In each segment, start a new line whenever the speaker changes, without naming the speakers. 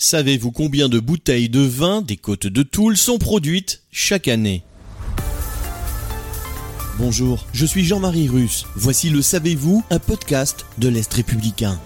Savez-vous combien de bouteilles de vin des côtes de Toul sont produites chaque année? Bonjour, je suis Jean-Marie Russe. Voici le Savez-vous, un podcast de l'Est républicain.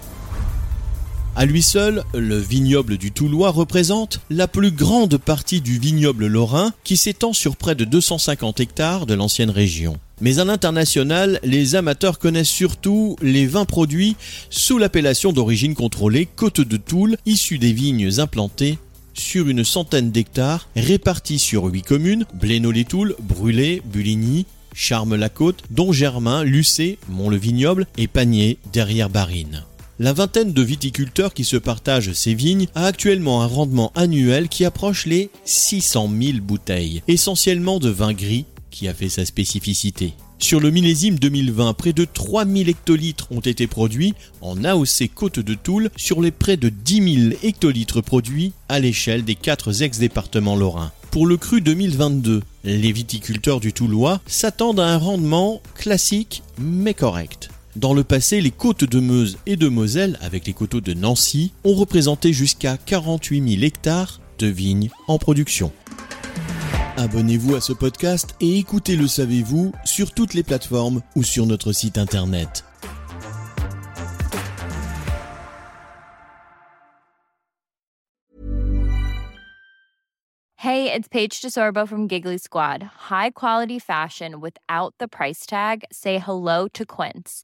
À lui seul, le vignoble du Toulois représente la plus grande partie du vignoble lorrain qui s'étend sur près de 250 hectares de l'ancienne région. Mais à l'international, les amateurs connaissent surtout les vins produits sous l'appellation d'origine contrôlée Côte de Toul, issus des vignes implantées sur une centaine d'hectares répartis sur huit communes, Blénaud-les-Toules, Brûlé, Buligny, Charmes-la-Côte, Don-Germain, Lucé, Mont-le-Vignoble et Panier derrière Barine. La vingtaine de viticulteurs qui se partagent ces vignes a actuellement un rendement annuel qui approche les 600 000 bouteilles, essentiellement de vin gris qui a fait sa spécificité. Sur le millésime 2020, près de 3000 hectolitres ont été produits en AOC Côte de Toul sur les près de 10 000 hectolitres produits à l'échelle des quatre ex-départements lorrains. Pour le cru 2022, les viticulteurs du Toulois s'attendent à un rendement classique mais correct. Dans le passé, les côtes de Meuse et de Moselle, avec les coteaux de Nancy, ont représenté jusqu'à 48 000 hectares de vignes en production. Abonnez-vous à ce podcast et écoutez Le Savez-vous sur toutes les plateformes ou sur notre site internet.
Hey, it's Paige DeSorbo from Giggly Squad. High quality fashion without the price tag. Say hello to Quince.